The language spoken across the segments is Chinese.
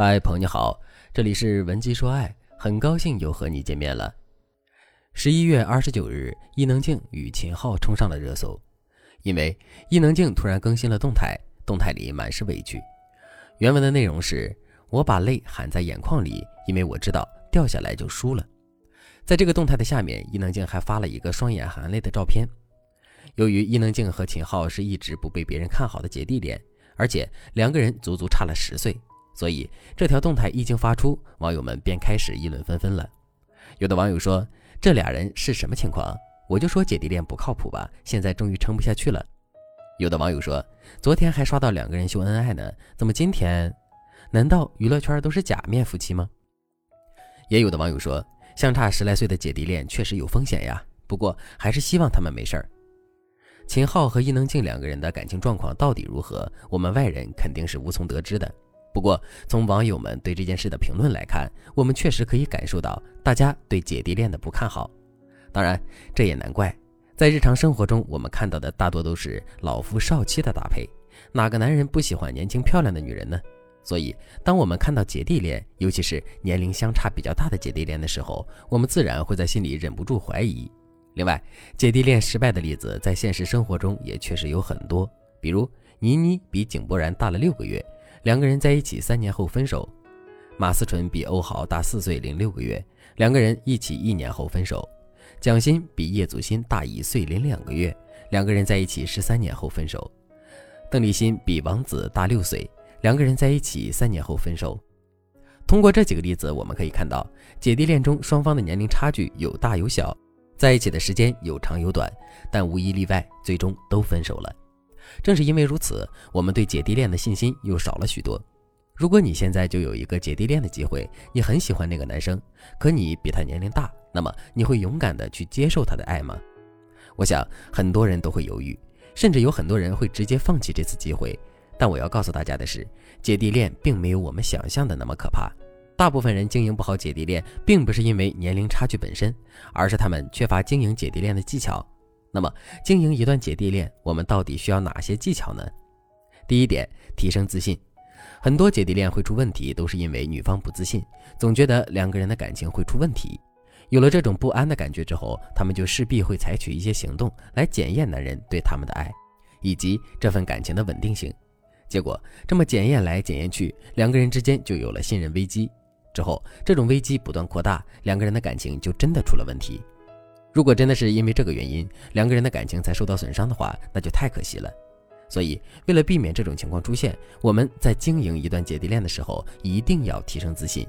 嗨，朋友你好，这里是文姬说爱，很高兴又和你见面了。十一月二十九日，伊能静与秦昊冲上了热搜，因为伊能静突然更新了动态，动态里满是委屈。原文的内容是：“我把泪含在眼眶里，因为我知道掉下来就输了。”在这个动态的下面，伊能静还发了一个双眼含泪的照片。由于伊能静和秦昊是一直不被别人看好的姐弟恋，而且两个人足足差了十岁。所以这条动态一经发出，网友们便开始议论纷纷了。有的网友说：“这俩人是什么情况？我就说姐弟恋不靠谱吧，现在终于撑不下去了。”有的网友说：“昨天还刷到两个人秀恩爱呢，怎么今天？难道娱乐圈都是假面夫妻吗？”也有的网友说：“相差十来岁的姐弟恋确实有风险呀，不过还是希望他们没事儿。”秦昊和伊能静两个人的感情状况到底如何，我们外人肯定是无从得知的。不过，从网友们对这件事的评论来看，我们确实可以感受到大家对姐弟恋的不看好。当然，这也难怪，在日常生活中，我们看到的大多都是老夫少妻的搭配，哪个男人不喜欢年轻漂亮的女人呢？所以，当我们看到姐弟恋，尤其是年龄相差比较大的姐弟恋的时候，我们自然会在心里忍不住怀疑。另外，姐弟恋失败的例子在现实生活中也确实有很多，比如倪妮比井柏然大了六个月。两个人在一起三年后分手，马思纯比欧豪大四岁零六个月，两个人一起一年后分手；蒋欣比叶祖新大一岁零两个月，两个人在一起十三年后分手；邓丽欣比王子大六岁，两个人在一起三年后分手。通过这几个例子，我们可以看到，姐弟恋中双方的年龄差距有大有小，在一起的时间有长有短，但无一例外，最终都分手了。正是因为如此，我们对姐弟恋的信心又少了许多。如果你现在就有一个姐弟恋的机会，你很喜欢那个男生，可你比他年龄大，那么你会勇敢的去接受他的爱吗？我想很多人都会犹豫，甚至有很多人会直接放弃这次机会。但我要告诉大家的是，姐弟恋并没有我们想象的那么可怕。大部分人经营不好姐弟恋，并不是因为年龄差距本身，而是他们缺乏经营姐弟恋的技巧。那么，经营一段姐弟恋，我们到底需要哪些技巧呢？第一点，提升自信。很多姐弟恋会出问题，都是因为女方不自信，总觉得两个人的感情会出问题。有了这种不安的感觉之后，他们就势必会采取一些行动来检验男人对他们的爱，以及这份感情的稳定性。结果，这么检验来检验去，两个人之间就有了信任危机。之后，这种危机不断扩大，两个人的感情就真的出了问题。如果真的是因为这个原因，两个人的感情才受到损伤的话，那就太可惜了。所以，为了避免这种情况出现，我们在经营一段姐弟恋的时候，一定要提升自信。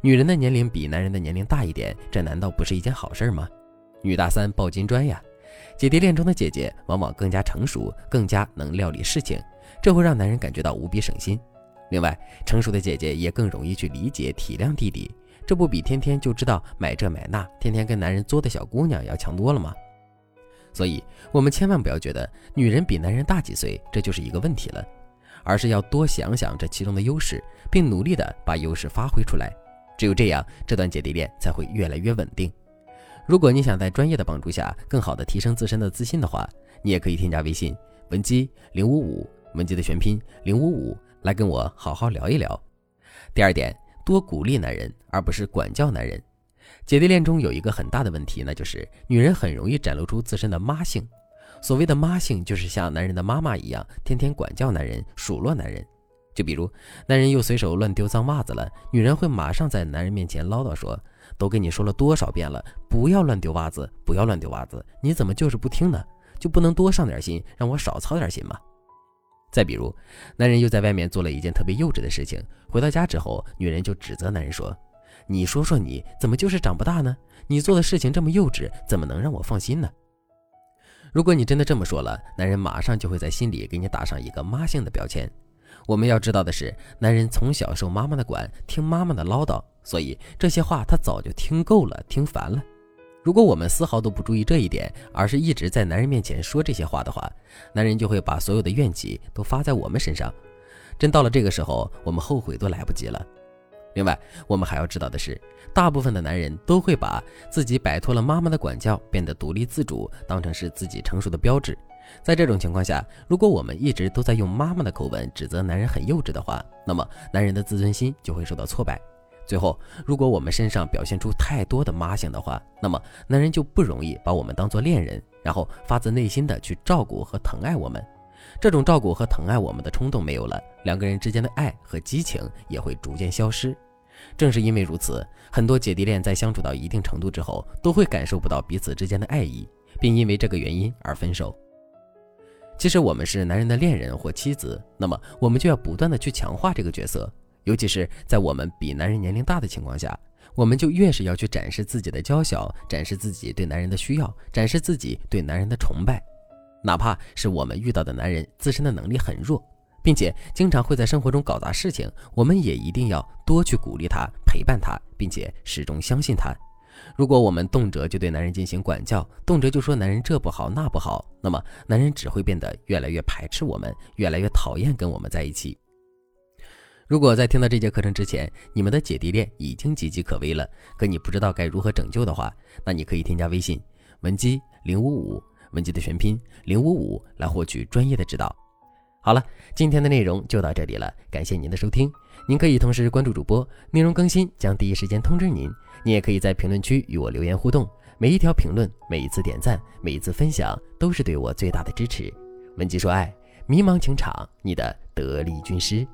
女人的年龄比男人的年龄大一点，这难道不是一件好事吗？女大三抱金砖呀！姐弟恋中的姐姐往往更加成熟，更加能料理事情，这会让男人感觉到无比省心。另外，成熟的姐姐也更容易去理解体谅弟弟。这不比天天就知道买这买那，天天跟男人作的小姑娘要强多了吗？所以，我们千万不要觉得女人比男人大几岁，这就是一个问题了，而是要多想想这其中的优势，并努力的把优势发挥出来。只有这样，这段姐弟恋才会越来越稳定。如果你想在专业的帮助下更好的提升自身的自信的话，你也可以添加微信文姬零五五，文姬的全拼零五五，来跟我好好聊一聊。第二点。多鼓励男人，而不是管教男人。姐弟恋中有一个很大的问题，那就是女人很容易展露出自身的妈性。所谓的妈性，就是像男人的妈妈一样，天天管教男人、数落男人。就比如，男人又随手乱丢脏袜子了，女人会马上在男人面前唠叨说：“都跟你说了多少遍了，不要乱丢袜子，不要乱丢袜子，你怎么就是不听呢？就不能多上点心，让我少操点心吗？”再比如，男人又在外面做了一件特别幼稚的事情，回到家之后，女人就指责男人说：“你说说你怎么就是长不大呢？你做的事情这么幼稚，怎么能让我放心呢？”如果你真的这么说了，男人马上就会在心里给你打上一个妈性的标签。我们要知道的是，男人从小受妈妈的管，听妈妈的唠叨，所以这些话他早就听够了，听烦了。如果我们丝毫都不注意这一点，而是一直在男人面前说这些话的话，男人就会把所有的怨气都发在我们身上。真到了这个时候，我们后悔都来不及了。另外，我们还要知道的是，大部分的男人都会把自己摆脱了妈妈的管教，变得独立自主，当成是自己成熟的标志。在这种情况下，如果我们一直都在用妈妈的口吻指责男人很幼稚的话，那么男人的自尊心就会受到挫败。最后，如果我们身上表现出太多的妈性的话，那么男人就不容易把我们当做恋人，然后发自内心的去照顾和疼爱我们。这种照顾和疼爱我们的冲动没有了，两个人之间的爱和激情也会逐渐消失。正是因为如此，很多姐弟恋在相处到一定程度之后，都会感受不到彼此之间的爱意，并因为这个原因而分手。其实我们是男人的恋人或妻子，那么我们就要不断的去强化这个角色。尤其是在我们比男人年龄大的情况下，我们就越是要去展示自己的娇小，展示自己对男人的需要，展示自己对男人的崇拜。哪怕是我们遇到的男人自身的能力很弱，并且经常会在生活中搞砸事情，我们也一定要多去鼓励他，陪伴他，并且始终相信他。如果我们动辄就对男人进行管教，动辄就说男人这不好那不好，那么男人只会变得越来越排斥我们，越来越讨厌跟我们在一起。如果在听到这节课程之前，你们的姐弟恋已经岌岌可危了，可你不知道该如何拯救的话，那你可以添加微信文姬零五五，文姬的全拼零五五，来获取专业的指导。好了，今天的内容就到这里了，感谢您的收听。您可以同时关注主播，内容更新将第一时间通知您。您也可以在评论区与我留言互动，每一条评论、每一次点赞、每一次分享，都是对我最大的支持。文姬说爱，迷茫情场，你的得力军师。